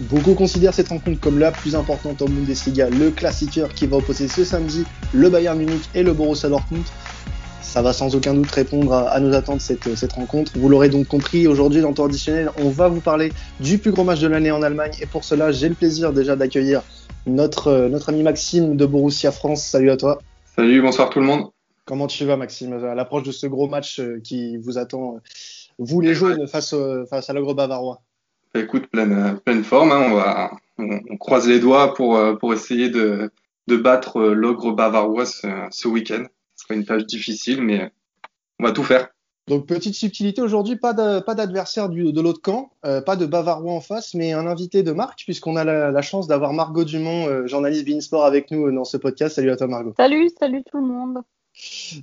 Beaucoup considèrent cette rencontre comme la plus importante en Bundesliga, le classiqueur qui va opposer ce samedi le Bayern Munich et le Borussia Dortmund. Ça va sans aucun doute répondre à, nos attentes cette, cette rencontre. Vous l'aurez donc compris, aujourd'hui dans le temps additionnel, on va vous parler du plus gros match de l'année en Allemagne et pour cela, j'ai le plaisir déjà d'accueillir notre, notre ami Maxime de Borussia France. Salut à toi. Salut, bonsoir tout le monde. Comment tu vas Maxime? À l'approche de ce gros match euh, qui vous attend, euh, vous les jaunes, face, face à l'ogre bavarois écoute, pleine, pleine forme. Hein. on, va, on, croise les doigts pour, euh, pour essayer de, de battre euh, l'ogre bavarois ce, ce week-end. Ce sera une tâche difficile, mais on va tout faire. Donc petite subtilité aujourd'hui, pas d'adversaire de l'autre camp, euh, pas de Bavarois en face, mais un invité de marque puisqu'on a la, chance d'avoir Margot Dumont, journaliste Beansport avec nous dans ce podcast. Salut à toi Margot. Salut, salut tout le monde.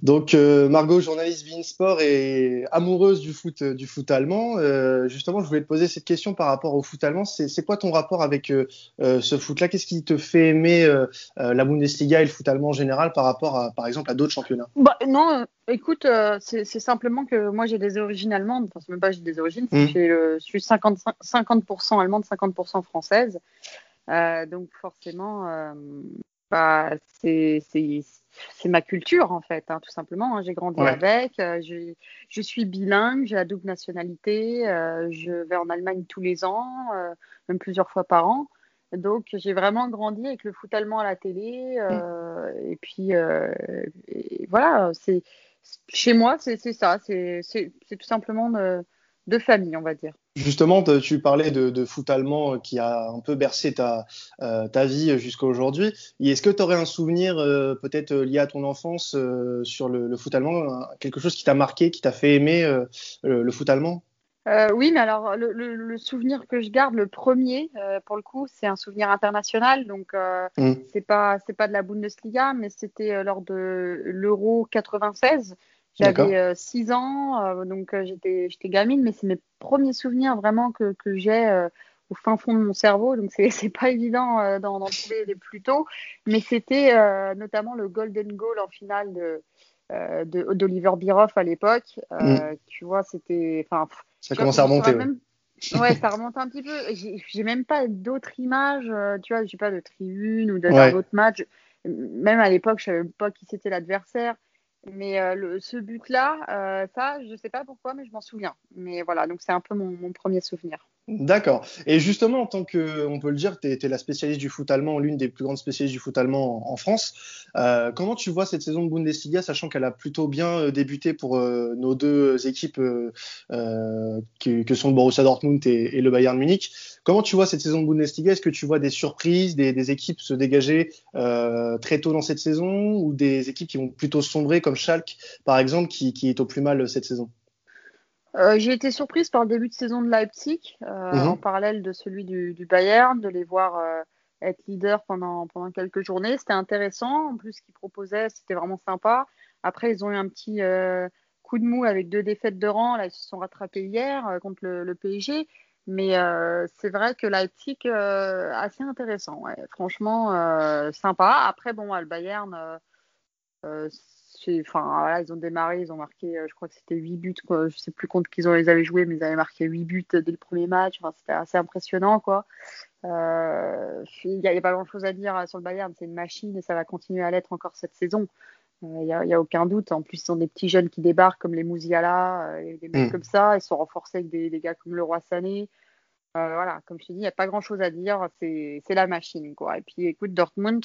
Donc euh, Margot, journaliste Sport et amoureuse du foot, euh, du foot allemand. Euh, justement, je voulais te poser cette question par rapport au foot allemand. C'est quoi ton rapport avec ce foot-là? Qu'est-ce qui te fait aimer la Bundesliga et le foot allemand en général par rapport à, par exemple, à d'autres championnats? Bah, Non, écoute, c'est simplement que moi j'ai des origines allemandes. Enfin, même pas j'ai des origines. Mmh. Je suis 50, 50% allemande, 50% française. donc forcément, bah, c'est c'est ma culture en fait, hein, tout simplement. Hein. J'ai grandi avec, euh, je, suis bilingue, j'ai la double nationalité, euh, je vais en Allemagne tous les ans, euh, même plusieurs fois par an. Donc j'ai vraiment grandi avec le foot allemand à la télé. Mm. Et puis voilà, c'est chez moi, c'est ça, c'est tout simplement de famille, on va dire. Justement, tu parlais de, foot allemand qui a un peu bercé ta, euh, ta vie jusqu'à aujourd'hui. Est-ce que tu aurais un souvenir euh, peut-être lié à ton enfance euh, sur le, foot allemand, quelque chose qui t'a marqué, qui t'a fait aimer le, foot allemand? Oui, mais alors le, souvenir que je garde, le premier, pour le coup, c'est un souvenir international. Donc, mmh. c'est pas c'est pas de la Bundesliga, mais c'était lors de l'Euro 96. J'avais 6 euh, ans, euh, donc euh, j'étais, gamine, mais c'est mes premiers souvenirs vraiment que, que j'ai au fin fond de mon cerveau, donc c'est, pas évident d'en, trouver les plus tôt, mais c'était notamment le Golden Goal en finale de, d'Oliver Biroff à l'époque. Mm. Tu vois, c'était. Ça commence à remonter. Ouais. ça remonte un petit peu. J'ai, même pas d'autres images, tu vois, j'ai pas de tribune ou d'un autre match. Même à l'époque, je savais pas qui c'était l'adversaire. Mais euh, le, ce but-là, euh, ça, je ne sais pas pourquoi, mais je m'en souviens. Mais voilà, donc c'est un peu mon, mon premier souvenir. D'accord. Et justement, en tant que, on peut le dire, tu es, la spécialiste du foot allemand, l'une des plus grandes spécialistes du foot allemand en, France. Euh, comment tu vois cette saison de Bundesliga, sachant qu'elle a plutôt bien euh, débuté pour euh, nos deux équipes euh, que, que, sont le Borussia Dortmund et, et, le Bayern Munich? Comment tu vois cette saison de Bundesliga? Est-ce que tu vois des surprises, des, des équipes se dégager très tôt dans cette saison ou des équipes qui vont plutôt sombrer, comme Schalke, par exemple, qui, qui est au plus mal cette saison? Euh, j'ai été surprise par le début de saison de Leipzig, euh, mhm. en parallèle de celui du, Bayern, de les voir euh, être leader pendant, pendant quelques journées. C'était intéressant. En plus, ce qu'ils proposaient, c'était vraiment sympa. Après, ils ont eu un petit coup de mou avec deux défaites de rang. Là, ils se sont rattrapés hier contre le, PSG. Mais c'est vrai que Leipzig, assez intéressant. Franchement, sympa. Après, bon, le Bayern enfin, ils ont démarré, ils ont marqué, euh, je crois que c'était 8 buts, quoi. Je sais plus contre qui ils les avaient joués, mais ils avaient marqué 8 buts dès le premier match. Enfin, c'était assez impressionnant, quoi. Euh, il n'y a, pas grand chose à dire sur le Bayern, c'est une machine et ça va continuer à l'être encore cette saison. Il n'y a, aucun doute. En plus, ils sont des petits jeunes qui débarquent comme les Mouziala, et des mecs mm. comme ça. Ils sont renforcés avec des, gars comme le Roi Sané. voilà, comme je te dis, il n'y a pas grand chose à dire. C'est la machine, quoi. Et puis, écoute, Dortmund,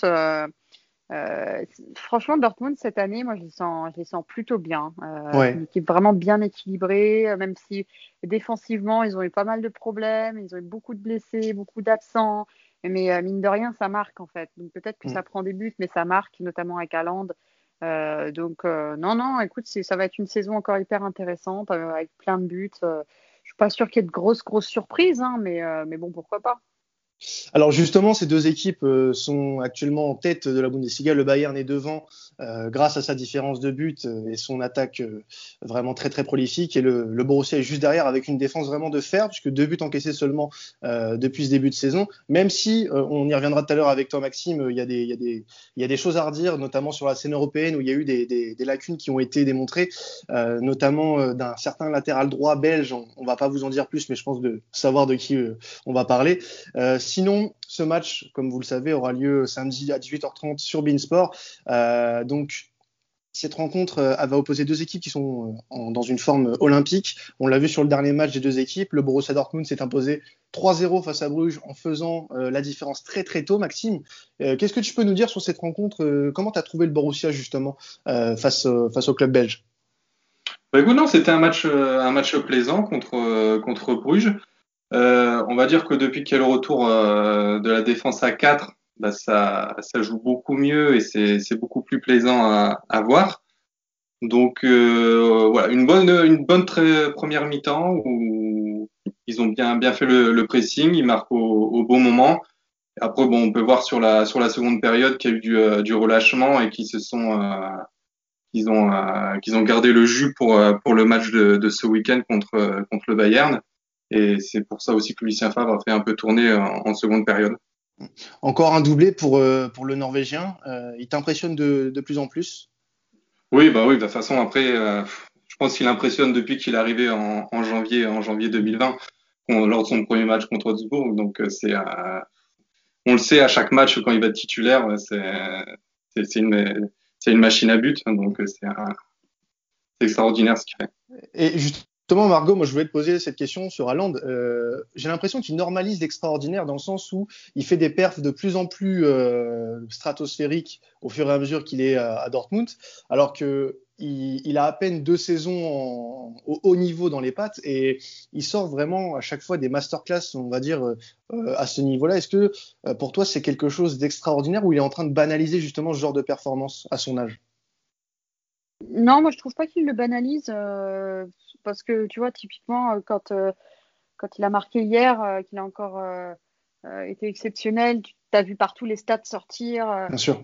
euh, franchement, Dortmund cette année, moi je les sens, je les sens plutôt bien. Euh, Une équipe vraiment bien équilibrée, euh, même si défensivement ils ont eu pas mal de problèmes, ils ont eu beaucoup de blessés, beaucoup d'absents. Mais euh, mine de rien, ça marque en fait. Donc peut-être que mm. ça prend des buts, mais ça marque, notamment avec Haaland. Donc non, non, écoute, ça va être une saison encore hyper intéressante avec plein de buts. je suis pas sûre qu'il y ait de grosses, grosses surprises, hein, mais, mais bon, pourquoi pas. Alors justement, ces deux équipes euh, sont actuellement en tête de la Bundesliga. Le Bayern est devant grâce à sa différence de but et son attaque vraiment très très prolifique. Et le, Borussia est juste derrière avec une défense vraiment de fer, puisque deux buts encaissés seulement depuis ce début de saison. Même si, on y reviendra tout à l'heure avec toi Maxime, il y, a des, il, y a des, il y a des choses à redire, notamment sur la scène européenne où il y a eu des, des, lacunes qui ont été démontrées, notamment d'un certain latéral droit belge. On, on va pas vous en dire plus, mais je pense de savoir de qui on va parler. sinon, ce match, comme vous le savez, aura lieu samedi à 18h30 sur Beansport. Euh, donc, cette rencontre euh, va opposer deux équipes qui sont euh, dans une forme olympique. On l'a vu sur le dernier match des deux équipes. Le Borussia Dortmund s'est imposé 3-0 face à Bruges en faisant la différence très très tôt. Maxime, qu'est-ce que tu peux nous dire sur cette rencontre Comment tu as trouvé le Borussia justement face, face au club belge? Bah, écoute, non, c'était un match, un match plaisant contre, contre Bruges. Euh, on va dire que depuis qu'il y a le retour euh, de la défense à 4, bah, ça, ça joue beaucoup mieux et c'est beaucoup plus plaisant à, à voir. Donc euh, voilà, une bonne, une bonne très, première mi-temps où ils ont bien, bien fait le, le pressing, ils marquent au, au, bon moment. Après, bon, on peut voir sur la, sur la seconde période qu'il y a eu du, euh, du relâchement et qu'ils se sont, euh, qu'ils ont, euh, qu'ils ont gardé le jus pour, pour le match de, de ce week-end contre, contre le Bayern. Et c'est pour ça aussi que Lucien Favre a fait un peu tourner en, seconde période. Encore un doublé pour, euh, pour le Norvégien. Euh, il t'impressionne de, de, plus en plus? Oui, bah oui, de toute façon, après, euh, je pense qu'il impressionne depuis qu'il est arrivé en, en, janvier, en janvier 2020, lors de son premier match contre Augsbourg. Donc, c'est, on le sait à chaque match quand il va être titulaire, c'est, une, une machine à but. Donc, c'est, extraordinaire ce qu'il fait. Et juste Justement, Margot, moi je voulais te poser cette question sur Haaland. Euh, J'ai l'impression qu'il normalise l'extraordinaire dans le sens où il fait des perfs de plus en plus euh, stratosphériques au fur et à mesure qu'il est à, Dortmund, alors que il, a à peine deux saisons au haut niveau dans les pattes et il sort vraiment à chaque fois des masterclass, on va dire, euh, à ce niveau-là. Est-ce que pour toi c'est quelque chose d'extraordinaire ou il est en train de banaliser justement ce genre de performance à son âge? Non, moi je trouve pas qu'il le banalise euh, parce que tu vois, typiquement, euh, quand, euh, quand il a marqué hier, euh, qu'il a encore été exceptionnel, tu as vu partout les stats sortir. Bien sûr.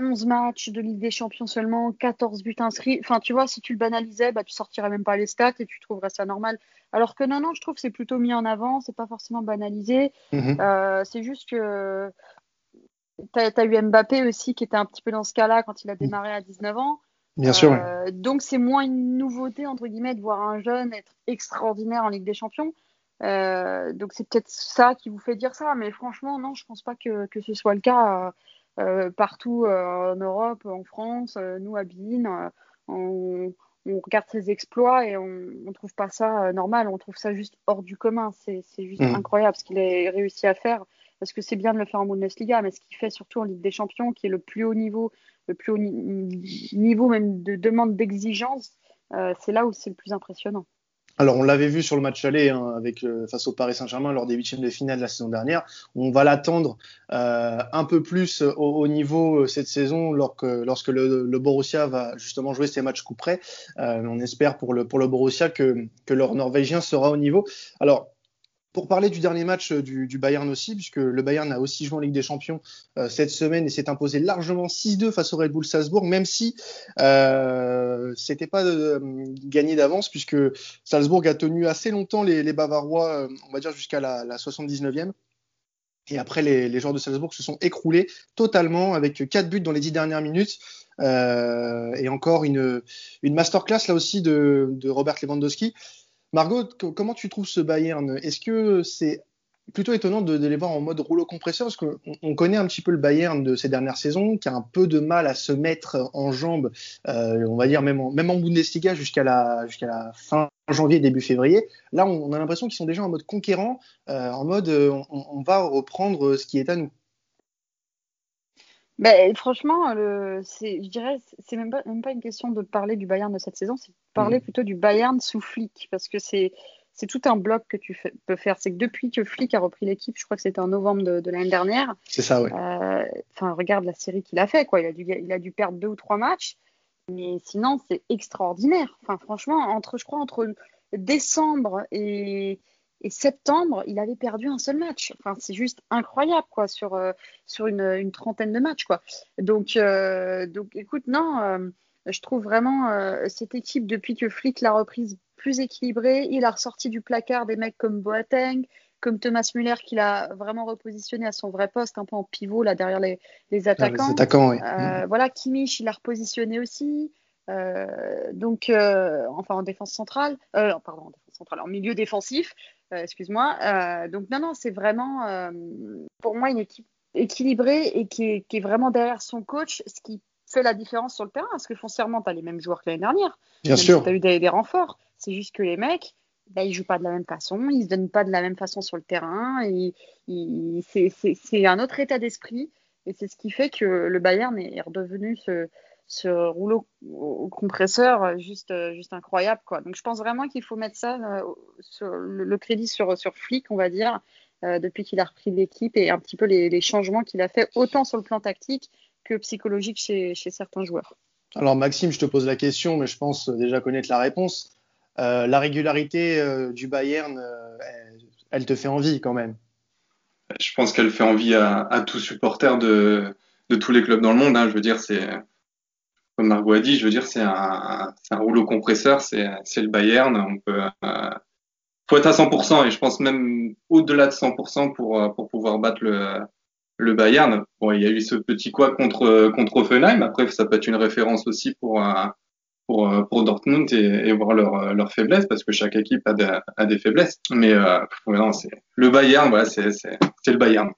11 matchs de Ligue des Champions seulement, 14 buts inscrits. Enfin, tu vois, si tu le banalisais, bah, tu sortirais même pas les stats et tu trouverais ça normal. Alors que non, non, je trouve que c'est plutôt mis en avant, c'est pas forcément banalisé. Mm -hmm. c'est juste que tu as, as, eu Mbappé aussi qui était un petit peu dans ce cas-là quand il a démarré à 19 ans. Bien sûr. Euh, donc c'est moins une nouveauté entre guillemets de voir un jeune être extraordinaire en Ligue des Champions. Euh, donc c'est peut-être ça qui vous fait dire ça, mais franchement non, je pense pas que, que ce soit le cas euh, partout en Europe, en France, nous à Bean, on, on, regarde ses exploits et on, ne trouve pas ça normal, on trouve ça juste hors du commun. C'est juste mmh. incroyable ce qu'il a réussi à faire parce que c'est bien de le faire en Bundesliga, mais ce qu'il fait surtout en Ligue des Champions, qui est le plus haut niveau le plus haut niveau même de demande d'exigence, euh, c'est là où c'est le plus impressionnant. Alors, on l'avait vu sur le match aller hein, avec euh, face au Paris Saint-Germain lors des huitièmes de finale la saison dernière. On va l'attendre euh, un peu plus au, au, niveau cette saison lorsque, lorsque le, le, Borussia va justement jouer ses matchs coup près. On espère pour le pour le Borussia que que leur Norvégien sera au niveau. Alors, pour parler du dernier match euh, du, Bayern aussi, puisque le Bayern a aussi joué en Ligue des Champions euh, cette semaine et s'est imposé largement 6-2 face au Red Bull Salzbourg, même si euh, c'était pas euh, gagné d'avance, puisque Salzbourg a tenu assez longtemps les, Bavarois, on va dire jusqu'à la, la 79e. Et après, les, joueurs de Salzbourg se sont écroulés totalement avec quatre buts dans les dix dernières minutes. Et encore une, masterclass là aussi de Robert Lewandowski. Margot, comment tu trouves ce Bayern? Est-ce que c'est plutôt étonnant de, les voir en mode rouleau compresseur? Parce qu'on on connaît un petit peu le Bayern de ces dernières saisons qui a un peu de mal à se mettre en jambes, euh, on va dire même en, même Bundesliga jusqu'à la, fin janvier, début février. Là, on, a l'impression qu'ils sont déjà en mode conquérant, euh, en mode euh, on, va reprendre ce qui est à nous. Ben, franchement, le, je dirais, c'est même pas, même pas une question de parler du Bayern de cette saison, c'est de parler mmh. plutôt du Bayern sous Flick, parce que c'est c'est tout un bloc que tu fais, peux faire. C'est que depuis que Flick a repris l'équipe, je crois que c'était en novembre de, de l'année dernière. C'est ça. Enfin, euh, regarde la série qu'il a fait, quoi. Il a dû, il a dû perdre deux ou trois matchs, mais sinon c'est extraordinaire. Enfin, franchement, entre, je crois, entre décembre et Et septembre, il avait perdu un seul match. Enfin, c'est juste incroyable, quoi, sur, euh, sur une, une, trentaine de matchs, quoi. Donc, euh, donc écoute, non, euh, je trouve vraiment cette équipe, depuis que Flick l'a reprise, plus équilibrée. Il a ressorti du placard des mecs comme Boateng, comme Thomas Muller, qu'il a vraiment repositionné à son vrai poste, un peu en pivot, là, derrière les, les attaquants. les attaquants, oui. Voilà, Kimmich, il l'a repositionné aussi. donc, enfin, en défense centrale, pardon, en défense centrale, en milieu défensif. Euh, excuse-moi. Euh, donc non, non, c'est vraiment euh, pour moi une équipe équilibrée et qui est, qui est, vraiment derrière son coach, ce qui fait la différence sur le terrain, parce que foncièrement, tu as les mêmes joueurs que l'année dernière. Bien sûr. tu as eu des, renforts. C'est juste que les mecs, bah, ils jouent pas de la même façon, ils se donnent pas de la même façon sur le terrain. Et, c'est un autre état d'esprit. Et c'est ce qui fait que le Bayern est redevenu ce, ce rouleau au compresseur juste, juste incroyable. Quoi. Donc je pense vraiment qu'il faut mettre ça, euh, sur le, crédit sur, sur Flick, on va dire, euh, depuis qu'il a repris l'équipe et un petit peu les, les changements qu'il a fait, autant sur le plan tactique que psychologique chez, chez, certains joueurs. Alors Maxime, je te pose la question, mais je pense déjà connaître la réponse. Euh, la régularité euh, du Bayern, elle, elle, te fait envie quand même Je pense qu'elle fait envie à, à tout supporter de, de tous les clubs dans le monde. Hein. Je veux dire, c'est comme Margot a dit, je veux dire, c'est un, un, rouleau compresseur, c'est le Bayern. On peut, euh, faut être à 100% et je pense même au-delà de 100% pour, euh, pour pouvoir battre le, le Bayern. Bon, il y a eu ce petit quoi contre, contre Offenheim. Après, ça peut être une référence aussi pour, euh, pour, pour Dortmund et, et voir leur, leur faiblesse parce que chaque équipe a, des, a des faiblesses. Mais euh, non, le Bayern, voilà, c'est le Bayern.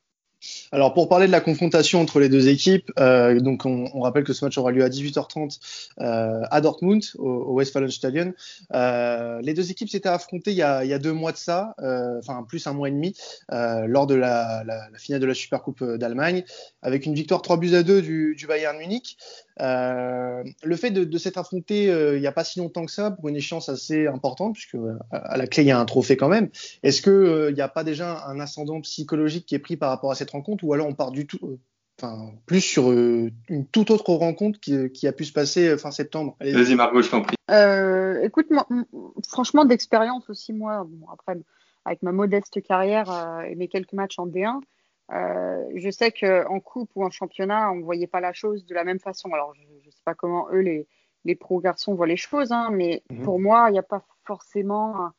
Alors pour parler de la confrontation entre les deux équipes, euh, on, rappelle que ce match aura lieu à 18h30 euh, à Dortmund au, Westfalenstadion. Euh, les deux équipes s'étaient affrontées il y, a, deux mois de ça, enfin plus un mois et demi, lors de la, finale de la Supercoupe d'Allemagne, avec une victoire 3 buts à 2 du, du Bayern Munich. Euh, le fait de, de s'être affronté euh, il n'y a pas si longtemps que ça pour une échéance assez importante, puisque euh, à la clé il y a un trophée quand même, est-ce qu'il n'y a pas déjà un ascendant psychologique qui est pris par rapport à cette rencontre, ou alors on part du tout, enfin plus sur une toute autre rencontre qui, qui, a pu se passer fin septembre? Vas-y Margot, je t'en prie. écoute, moi, franchement d'expérience aussi moi, bon, après avec ma modeste carrière et mes quelques matchs en D1. Euh, je sais qu'en coupe ou en championnat, on ne voyait pas la chose de la même façon. Alors, je ne sais pas comment eux, les, les pro garçons, voient les choses, hein, mais mmh. pour moi, il n'y a pas forcément.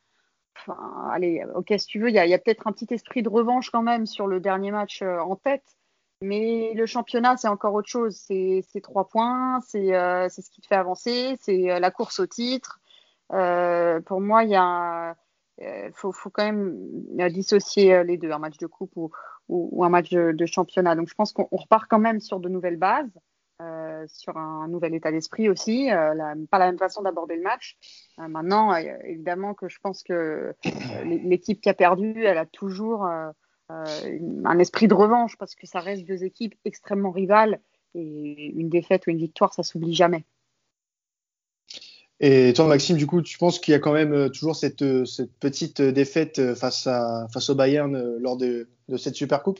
Enfin, allez, ok, si tu veux, il y a, a peut-être un petit esprit de revanche quand même sur le dernier match euh, en tête. Mais le championnat, c'est encore autre chose. C'est trois points, c'est euh, ce qui te fait avancer, c'est la course au titre. Pour moi, il y a euh, faut, quand même dissocier les deux, un match de coupe ou, un match de, championnat. Donc je pense qu'on repart quand même sur de nouvelles bases, euh, sur un nouvel état d'esprit aussi, euh, la, pas la même façon d'aborder le match. Euh, maintenant, euh, évidemment que je pense que euh, l'équipe qui a perdu, elle a toujours un esprit de revanche parce que ça reste deux équipes extrêmement rivales et une défaite ou une victoire, ça s'oublie jamais. Et toi, Maxime, du coup, tu penses qu'il y a quand même euh, toujours cette, euh, cette petite euh, défaite face, à, face au Bayern lors de, de cette Supercoupe?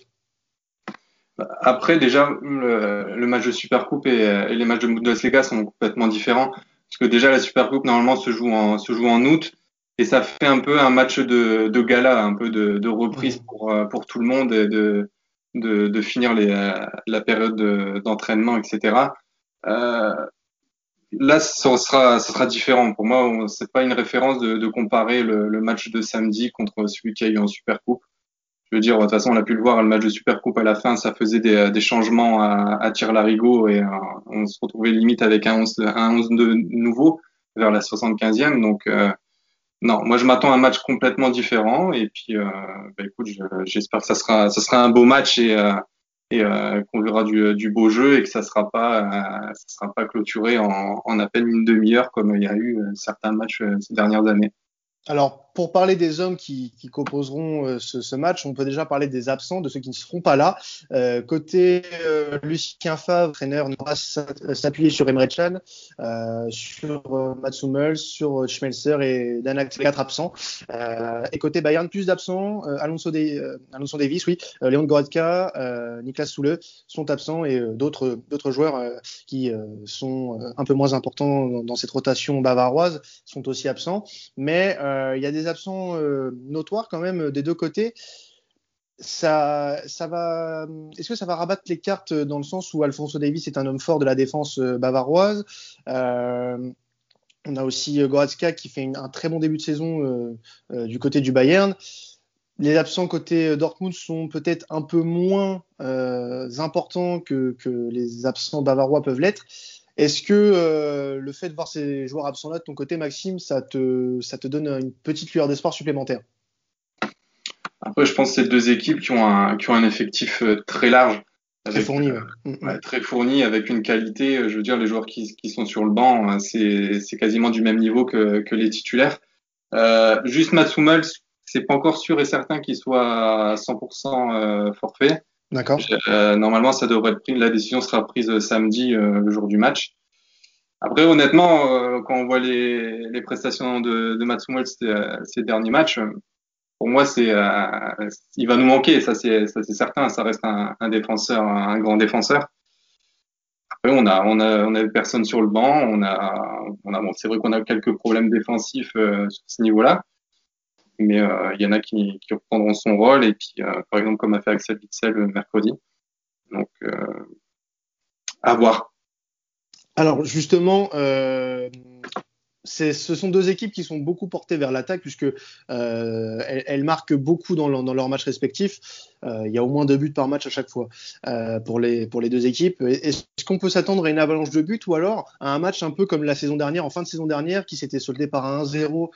Après, déjà, le, le, match de Supercoupe et, et les matchs de Bundesliga sont complètement différents. Parce que déjà, la Supercoupe, normalement, se joue en, se joue en août. Et ça fait un peu un match de, de gala, un peu de, de reprise pour, pour tout le monde, et de, de, de finir les, la période d'entraînement, etc. Euh, là, ça sera, ça sera différent. Pour moi, c'est pas une référence de, de comparer le, le, match de samedi contre celui qui a eu en Supercoupe. Je veux dire, de toute façon, on a pu le voir, le match de Supercoupe à la fin, ça faisait des, des changements à, à tir larigot et euh, on se retrouvait limite avec un 11, un 11 de nouveau vers la 75e. Donc, euh, non, moi je m'attends à un match complètement différent et puis, euh, bah, écoute, j'espère que ça sera, ça sera un beau match et euh, et euh, qu'on verra du, du, beau jeu et que ça pas euh, sera pas clôturé en, en à peine une demi-heure comme il y a eu euh, certains matchs euh, ces dernières années. Alors, pour parler des hommes qui, composeront euh, ce, match, on peut déjà parler des absents, de ceux qui ne seront pas là. Euh, côté euh, Lucien Favre, entraîneur, ne va s'appuyer sur Emre sur Mats Hummels, sur Schmelzer et Danak, quatre absents. et côté Bayern, plus d'absents. Alonso, Davis, oui, Léon Goretzka, Niklas Soule sont absents et d'autres d'autres joueurs qui sont un peu moins importants dans, dans, cette rotation bavaroise sont aussi absents. Mais il y a des absents notoires quand même des deux côtés. Ça, ça va. Est-ce que ça va rabattre les cartes dans le sens où Alfonso Davis est un homme fort de la défense bavaroise On a aussi Goretzka qui fait un très bon début de saison du côté du Bayern les absents côté euh, Dortmund sont peut-être un peu moins euh, importants que, les absents bavarois peuvent l'être. Est-ce que euh, le fait de voir ces joueurs absents-là de ton côté, Maxime, ça te, ça te donne une petite lueur d'espoir supplémentaire? Après, je pense que c'est deux équipes qui ont un, qui ont un effectif très large. très fourni, mm, mm. Très fourni, avec une qualité. Je veux dire, les joueurs qui, sont sur le banc, hein, c'est quasiment du même niveau que, les titulaires. juste Matsumel, c'est pas encore sûr et certain qu'il soit à 100% euh, forfait. D'accord. Euh, normalement, ça devrait être pris. La décision sera prise euh, samedi, le jour du match. Après, honnêtement, quand on voit les, prestations de, de Matsumel ces, derniers matchs, pour moi, c'est, il va nous manquer. Ça, c'est, certain. Ça reste un, un, défenseur, un grand défenseur. Après, on a, on a, on a personne sur le banc. On a, on a, bon, c'est vrai qu'on a quelques problèmes défensifs sur ce niveau-là mais euh, il y en a qui, reprendront son rôle et puis euh, par exemple comme a fait Axel Witzel mercredi. Donc à voir. Alors justement, ce sont deux équipes qui sont beaucoup portées vers l'attaque puisque euh, elles, marquent beaucoup dans, leurs matchs respectifs. Euh, il y a au moins deux buts par match à chaque fois euh, pour, les, deux équipes. Est-ce qu'on peut s'attendre à une avalanche de buts ou alors à un match un peu comme la saison dernière, en fin de saison dernière, qui s'était soldé par un 1-0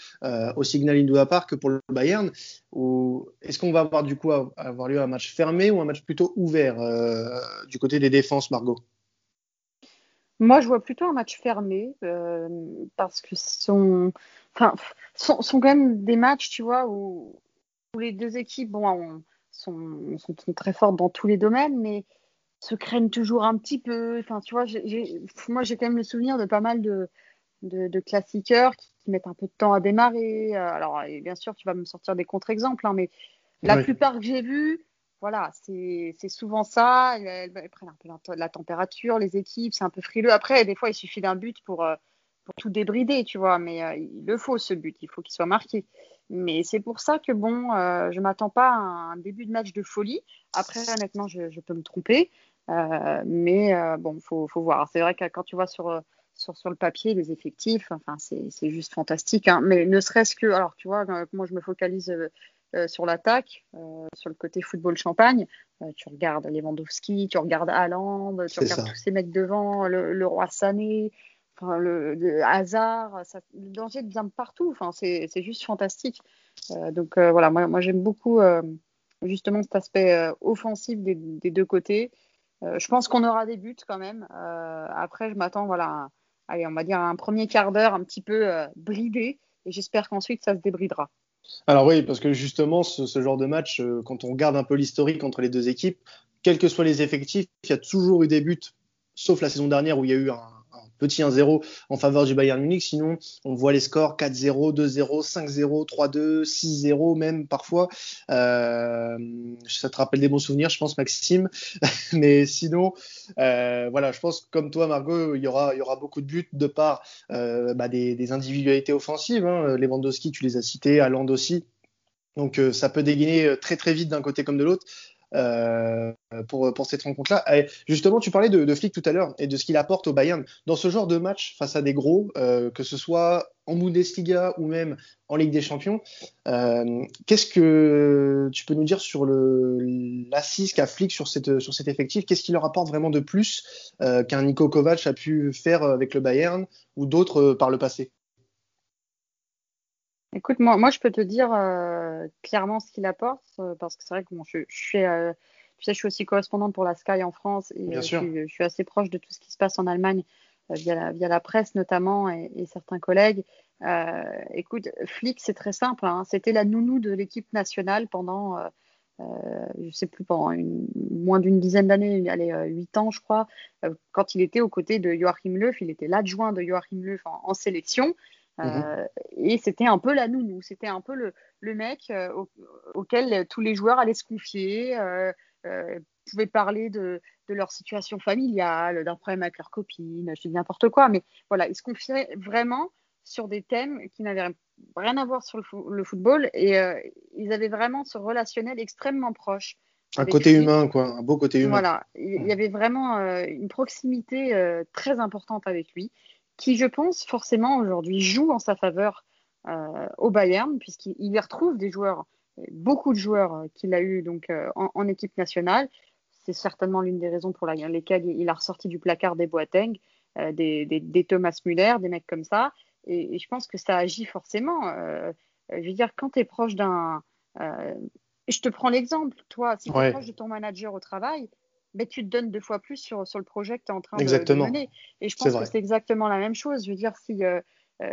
au Signal Iduna Park pour le Bayern ou est-ce qu'on va avoir du coup avoir lieu un match fermé ou un match plutôt ouvert du côté des défenses, Margot? Moi, je vois plutôt un match fermé euh, parce que sont, enfin, sont, sont, quand même des matchs, tu vois, où, où les deux équipes bon, sont, sont, très fortes dans tous les domaines, mais se craignent toujours un petit peu. Enfin, tu vois, moi, j'ai quand même le souvenir de pas mal de, de, de classiqueurs qui, mettent un peu de temps à démarrer. Euh, alors, bien sûr, tu vas me sortir des contre-exemples, hein, mais la plupart que j'ai vus, voilà, c'est souvent ça. Elles, prennent un peu la, température, les équipes, c'est un peu frileux. Après, des fois, il suffit d'un but pour, euh, tout débrider, tu vois. Mais euh, il le faut, ce but. Il faut qu'il soit marqué. Mais c'est pour ça que, bon, euh, je m'attends pas à un début de match de folie. Après, honnêtement, je, peux me tromper. mais bon, faut, faut voir. C'est vrai que quand tu vois sur, sur, sur le papier les effectifs, enfin, c'est juste fantastique. Hein. Mais ne serait-ce que, alors, tu vois, moi, je me focalise euh, sur l'attaque, euh, sur le côté football champagne. Euh, tu regardes Lewandowski, tu regardes Haaland, tu regardes tous ces mecs devant, le, roi Sané, enfin, le, Hazard, ça, le danger vient partout. Enfin, c'est juste fantastique. donc voilà, moi, moi j'aime beaucoup justement cet aspect offensif des, deux côtés. je pense qu'on aura des buts quand même. après, je m'attends, voilà, allez, on va dire un premier quart d'heure un petit peu bridé, et j'espère qu'ensuite ça se débridera. Alors oui, parce que justement, ce, genre de match, euh, quand on regarde un peu l'historique entre les deux équipes, quels que soient les effectifs, il y a toujours eu des buts, sauf la saison dernière où il y a eu un, petit 1-0 en faveur du Bayern Munich. Sinon, on voit les scores 4-0, 2-0, 5-0, 3-2, 6-0 même parfois. Euh, ça te rappelle des bons souvenirs, je pense, Maxime. Mais sinon, euh, voilà, je pense comme toi, Margot, il y aura, beaucoup de buts de part euh, bah, des, individualités offensives. Hein. Lewandowski, tu les as cités, Haaland aussi. Donc ça peut dégainer très très vite d'un côté comme de l'autre. Euh, pour, pour cette rencontre-là. Justement, tu parlais de, de Flick tout à l'heure et de ce qu'il apporte au Bayern. Dans ce genre de match face à des gros, euh, que ce soit en Bundesliga ou même en Ligue des Champions, euh, qu'est-ce que tu peux nous dire sur l'assise qu'a Flick sur, cette, sur cet effectif? Qu'est-ce qui leur apporte vraiment de plus qu'un Nico Kovac a pu faire avec le Bayern ou d'autres par le passé? Écoute, moi, moi, je peux te dire euh, clairement ce qu'il apporte, euh, parce que c'est vrai que je, suis, euh, tu sais, je suis aussi correspondante pour la Sky en France et je suis, assez proche de tout ce qui se passe en Allemagne via, la, via la presse notamment et, certains collègues. écoute, Flick, c'est très simple. Hein. C'était la nounou de l'équipe nationale pendant, je sais plus, pendant une, moins d'une dizaine d'années, allez, huit ans, je crois, quand il était aux côtés de Joachim Löw. Il était l'adjoint de Joachim Löw en sélection. Mhm. Euh, et c'était un peu la nounou, c'était un peu le, le mec euh, auquel tous les joueurs allaient se confier, euh, pouvaient parler de, de, leur situation familiale, d'un problème avec leur copine, je dis n'importe quoi, mais voilà, ils se confiaient vraiment sur des thèmes qui n'avaient rien à voir sur le, football et euh, ils avaient vraiment ce relationnel extrêmement proche. Un côté humain, quoi, un beau côté humain. Voilà, il y avait vraiment euh, une proximité euh, très importante avec lui, qui, je pense, forcément aujourd'hui joue en sa faveur au Bayern, puisqu'il y retrouve des joueurs, beaucoup de joueurs qu'il a eu donc en, équipe nationale. C'est certainement l'une des raisons pour lesquelles il a ressorti du placard des Boateng, des, des, Thomas Müller, des mecs comme ça. Et, je pense que ça agit forcément. Euh, je veux dire, quand tu es proche d'un. Euh, je te prends l'exemple, toi, si tu es proche de ton manager au travail, ben, tu te donnes deux fois plus sur, sur le projet que tu es en train de, mener. Et je pense que c'est exactement la même chose. Je veux dire, si, euh,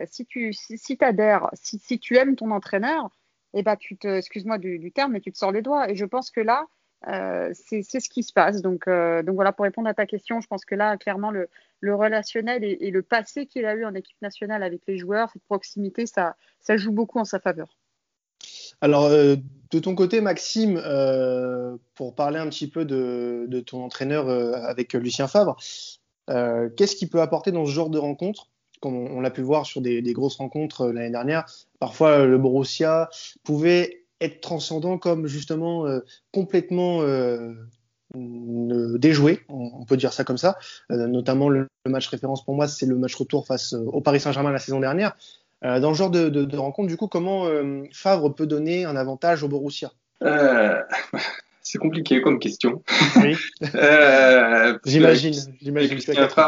si tu si, adhères, si, si, tu aimes ton entraîneur, et eh ben, tu te, excuse-moi du, du, terme, mais tu te sors les doigts. Et je pense que là, euh, c'est ce qui se passe. Donc, euh, donc voilà, pour répondre à ta question, je pense que là, clairement, le, le relationnel et, le passé qu'il a eu en équipe nationale avec les joueurs, cette proximité, ça, ça joue beaucoup en sa faveur. Alors, euh, de ton côté, Maxime, pour parler un petit peu de, ton entraîneur avec Lucien Favre, qu'est-ce qu'il peut apporter dans ce genre de rencontre comme on, l'a pu voir sur des, grosses rencontres l'année dernière, parfois le Borussia pouvait être transcendant comme justement euh, complètement euh, déjoué, on, peut dire ça comme ça. Euh, notamment le, match référence pour moi, c'est le match retour face au Paris Saint-Germain la saison dernière. Dans ce genre de, rencontre, du coup, comment Favre peut donner un avantage au Borussia? C'est compliqué comme question. Oui. euh, j'imagine. J'imagine.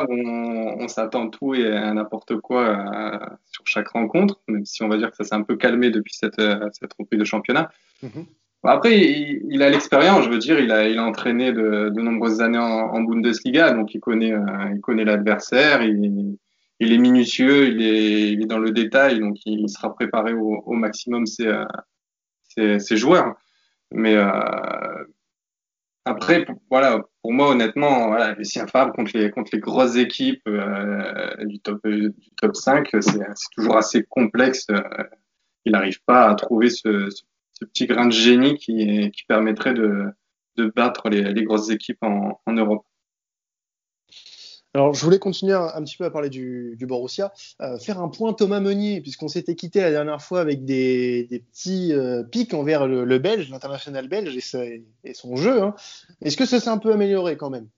on, on s'attend tout et à n'importe quoi euh, sur chaque rencontre, même si on va dire que ça s'est un peu calmé depuis cette, euh, cette reprise de championnat. Mhm. Après, il, a l'expérience, je veux dire, il a, il a entraîné de, de nombreuses années en, Bundesliga, donc il connaît, euh, il connaît l'adversaire, il, il, est minutieux, il est, il est dans le détail, donc il sera préparé au, au maximum ses, ses, ses joueurs. Mais euh, après, voilà, pour moi, honnêtement, voilà, Lucien Favre contre les, contre les grosses équipes euh, du, top, du top 5, c'est toujours assez complexe. Euh, il n'arrive pas à trouver ce, ce, petit grain de génie qui, qui permettrait de, de battre les, les grosses équipes en, en Europe. Alors, je voulais continuer un, petit peu à parler du, Borussia. Euh, faire un point Thomas Meunier, puisqu'on s'était quitté la dernière fois avec des, petits euh, pics envers le, Belge, l'international belge et, son jeu. Hein. Est-ce que ça s'est un peu amélioré quand même?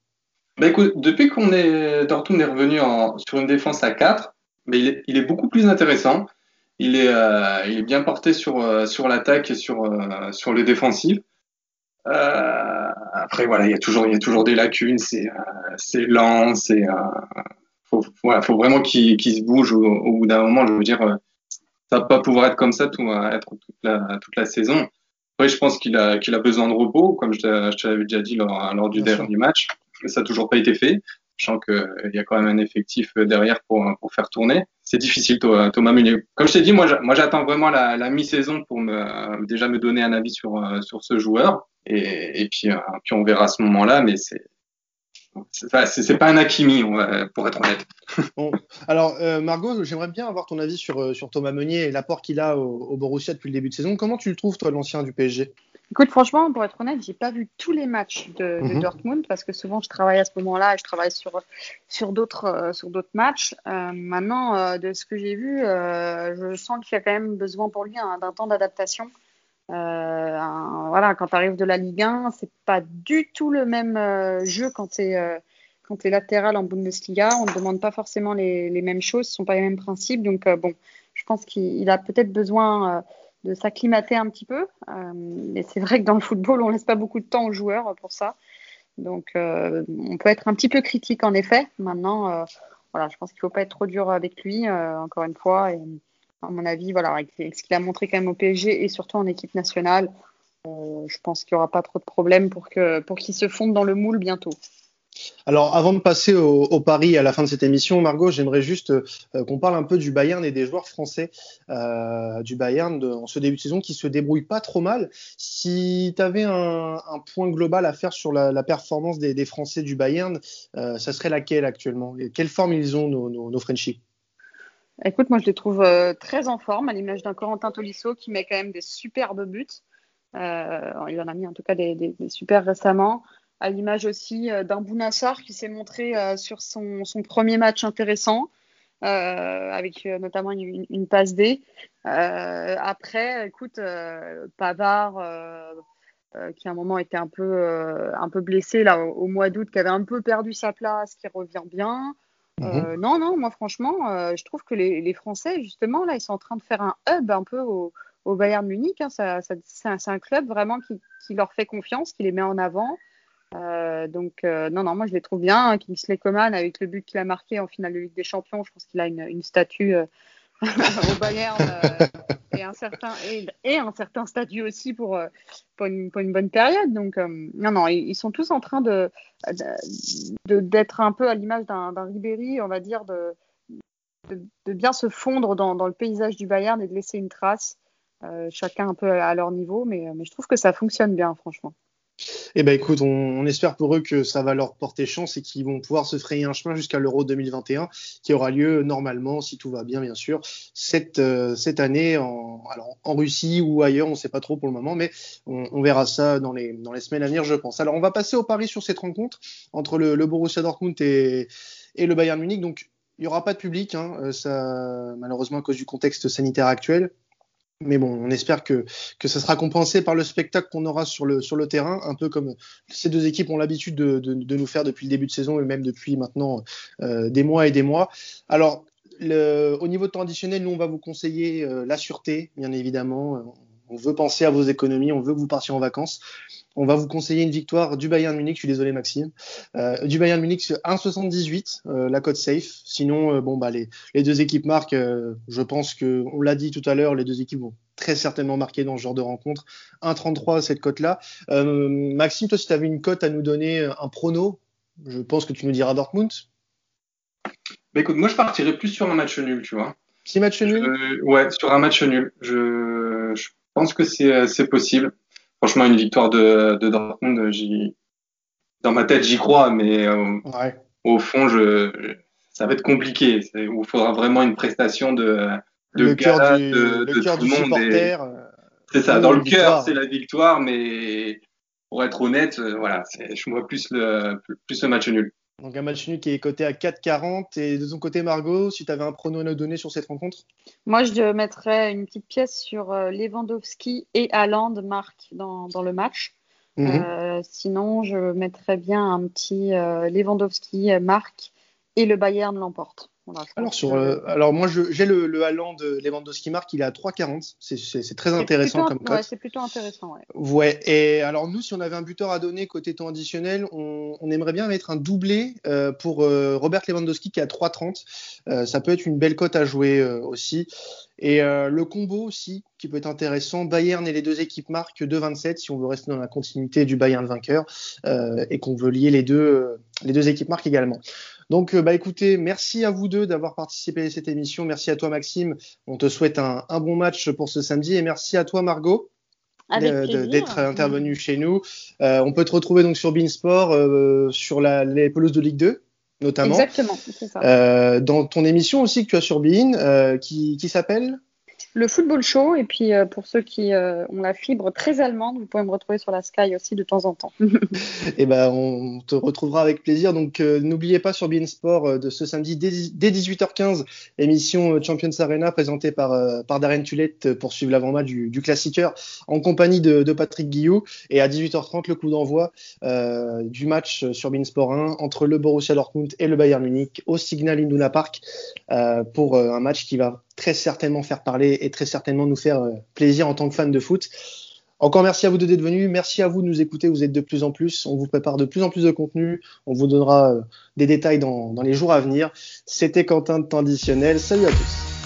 Bah écoute, depuis qu'on est Dortmund est revenu sur une défense à 4, mais il est, beaucoup plus intéressant. Il est, euh, bien porté sur, sur l'attaque et sur, sur le défensif. Euh, après, voilà, il y a toujours, il y a toujours des lacunes. C'est, euh, c'est lent. C'est, euh, faut, voilà, faut vraiment qu'il, qu'il se bouge au, au, bout d'un moment. Je veux dire, ça va pas pouvoir être comme ça tout, être toute la, toute la saison. Après, je pense qu'il a, qu'il a besoin de repos, comme je, te l'avais déjà dit lors, lors du dernier match. Ça n'a toujours pas été fait, sachant qu'il y a quand même un effectif derrière pour, pour faire tourner. C'est difficile, Thomas Meunier. Comme je t'ai dit, moi, moi j'attends vraiment la, la mi-saison pour me, déjà me donner un avis sur, sur ce joueur. Et, puis, euh, puis on verra à ce moment-là, mais c'est c'est pas un Hakimi, pour être honnête. Bon. Alors, euh, Margot, j'aimerais bien avoir ton avis sur, euh, sur Thomas Meunier et l'apport qu'il a au, Borussia depuis le début de saison. Comment tu le trouves, toi, l'ancien du PSG Écoute, franchement, pour être honnête, j'ai pas vu tous les matchs de, mhm. Dortmund parce que souvent je travaille à ce moment-là et je travaille sur, sur d'autres sur d'autres matchs. maintenant, de ce que j'ai vu, je sens qu'il y a quand même besoin pour lui d'un temps d'adaptation. Euh, voilà, quand tu arrives de la Ligue 1, c'est pas du tout le même euh, jeu quand tu es, euh, quand es latéral en Bundesliga. On ne demande pas forcément les, les, mêmes choses, ce sont pas les mêmes principes. Donc, bon, je pense qu'il a peut-être besoin de s'acclimater un petit peu. mais c'est vrai que dans le football, on laisse pas beaucoup de temps aux joueurs pour ça. Donc, on peut être un petit peu critique en effet. Maintenant, voilà, je pense qu'il faut pas être trop dur avec lui, encore une fois. À mon avis, voilà, avec ce qu'il a montré quand même au PSG et surtout en équipe nationale, euh, je pense qu'il n'y aura pas trop de problèmes pour qu'il se fonde dans le moule bientôt. Alors, avant de passer au, pari à la fin de cette émission, Margot, j'aimerais juste euh, qu'on parle un peu du Bayern et des joueurs français euh, du Bayern en ce début de saison qui se débrouillent pas trop mal. Si tu avais un, point global à faire sur la, performance des, Français du Bayern, euh, ça serait laquelle actuellement? Quelle forme ils ont, nos, nos, nos Frenchies? Écoute, moi je les trouve euh, très en forme, à l'image d'un Corentin Tolisso qui met quand même des superbes buts. Euh, il en a mis en tout cas des, des, super récemment. À l'image aussi euh, d'un Bounassar qui s'est montré euh, sur son, son, premier match intéressant. avec notamment une, passe D. après, écoute, Pavard, qui à un moment était un peu, un peu blessé là, au, mois d'août, qui avait un peu perdu sa place, qui revient bien. Mhm. non, non, moi franchement, je trouve que les, Français, justement, là, ils sont en train de faire un hub un peu au, Bayern Munich. Hein, c'est un, club vraiment qui, leur fait confiance, qui les met en avant. Euh, donc, euh, non, non, moi je les trouve bien. Hein, Kingsley Coman, avec le but qu'il a marqué en finale de Ligue des Champions, je pense qu'il a une, statue euh, au Bayern et, un certain, et, un certain statut aussi pour, pour, une, bonne période. Donc, non, non, ils, sont tous en train de d'être un peu à l'image d'un Ribéry, on va dire, de, de, bien se fondre dans, dans, le paysage du Bayern et de laisser une trace. Euh, chacun un peu à leur niveau, mais, mais, je trouve que ça fonctionne bien, franchement. Eh ben écoute, on, espère pour eux que ça va leur porter chance et qu'ils vont pouvoir se frayer un chemin jusqu'à l'Euro 2021, qui aura lieu normalement, si tout va bien, bien sûr, cette, euh, année en, Russie ou ailleurs, on ne sait pas trop pour le moment, mais on, verra ça dans les, semaines à venir, je pense. Alors, on va passer au pari sur cette rencontre entre le, Borussia Dortmund et, le Bayern Munich. Donc, il n'y aura pas de public, hein, euh, malheureusement à cause du contexte sanitaire actuel. Mais bon, on espère que, que ça sera compensé par le spectacle qu'on aura sur le, sur le terrain, un peu comme ces deux équipes ont l'habitude de, de, nous faire depuis le début de saison et même depuis maintenant euh, des mois et des mois. Alors, le, au niveau de temps additionnel, nous, on va vous conseiller euh, la sûreté, bien évidemment. On veut penser à vos économies, on veut que vous partiez en vacances. On va vous conseiller une victoire du Bayern Munich, je suis désolé Maxime, euh, du Bayern Munich 1,78, euh, la cote safe. Sinon, euh, bon bah les, les, deux équipes marquent. Je pense que on l'a dit tout à l'heure, les deux équipes vont très certainement marquer dans ce genre de rencontre. 1,33 cette cote-là. Maxime, toi, si tu avais une cote à nous donner, un prono, je pense que tu nous diras Dortmund. Bah écoute, moi je partirais plus sur un match nul, tu vois. Petit match nul. ouais, sur un match nul. Je, je pense que c'est possible franchement, une victoire de, de Dortmund, dans ma tête, j'y crois, mais euh, au fond, je, ça va être compliqué. Il faudra vraiment une prestation de, de le cœur du, de, le tout le monde. Euh, c'est ça, dans le cœur, c'est la victoire, mais pour être honnête, euh, voilà, je vois plus le, plus le match nul. Donc un match nul qui est coté à 4,40. Et de ton côté, Margot, si tu avais un prono à nous donner sur cette rencontre? Moi, je mettrais une petite pièce sur euh, Lewandowski et Haaland marque dans, dans le match. Mhm. Euh, sinon, je mettrais bien un petit euh, Lewandowski marque et le Bayern l'emporte alors, sur, euh, alors moi j'ai le, le Haaland de Lewandowski mark, il est à 3,40. C'est très intéressant comme cote. Ouais, c'est plutôt intéressant. Ouais. ouais. Et alors nous, si on avait un buteur à donner côté temps additionnel, on, on aimerait bien mettre un doublé euh, pour euh, Robert Lewandowski qui est à 3,30. ça peut être une belle cote à jouer aussi. Et le combo aussi, qui peut être intéressant, Bayern et les deux équipes marquent 2,27 si on veut rester dans la continuité du Bayern vainqueur et qu'on veut lier les deux, les deux équipes marquent également. Donc, euh, bah, écoutez, merci à vous deux d'avoir participé à cette émission. Merci à toi, Maxime. On te souhaite un, bon match pour ce samedi. Et merci à toi, Margot. d'être intervenu chez nous. Euh, on peut te retrouver donc sur Beansport, euh, sur la, les pelouses de Ligue 2 notamment. Exactement, c'est ça. dans ton émission aussi que tu as sur Bean, qui, qui s'appelle? Le football show. Et puis euh, pour ceux qui euh, ont la fibre très allemande, vous pouvez me retrouver sur la Sky aussi de temps en temps. et eh ben on te retrouvera avec plaisir. Donc euh, n'oubliez pas sur Sport de ce samedi dès, 18h15, émission Champions Arena présentée par, par Darren Tulette pour suivre l'avant-match du, du classiqueur en compagnie de, de, Patrick Guillou. Et à 18h30, le coup d'envoi du match sur Sport 1 entre le Borussia Dortmund et le Bayern Munich au Signal Iduna Park pour un match qui va très certainement faire parler et très certainement nous faire euh, plaisir en tant que fan de foot. Encore merci à vous d'être venus, merci à vous de nous écouter, vous êtes de plus en plus, on vous prépare de plus en plus de contenu, on vous donnera euh, des détails dans, dans les jours à venir. C'était Quentin de Temps Additionnel, salut à tous.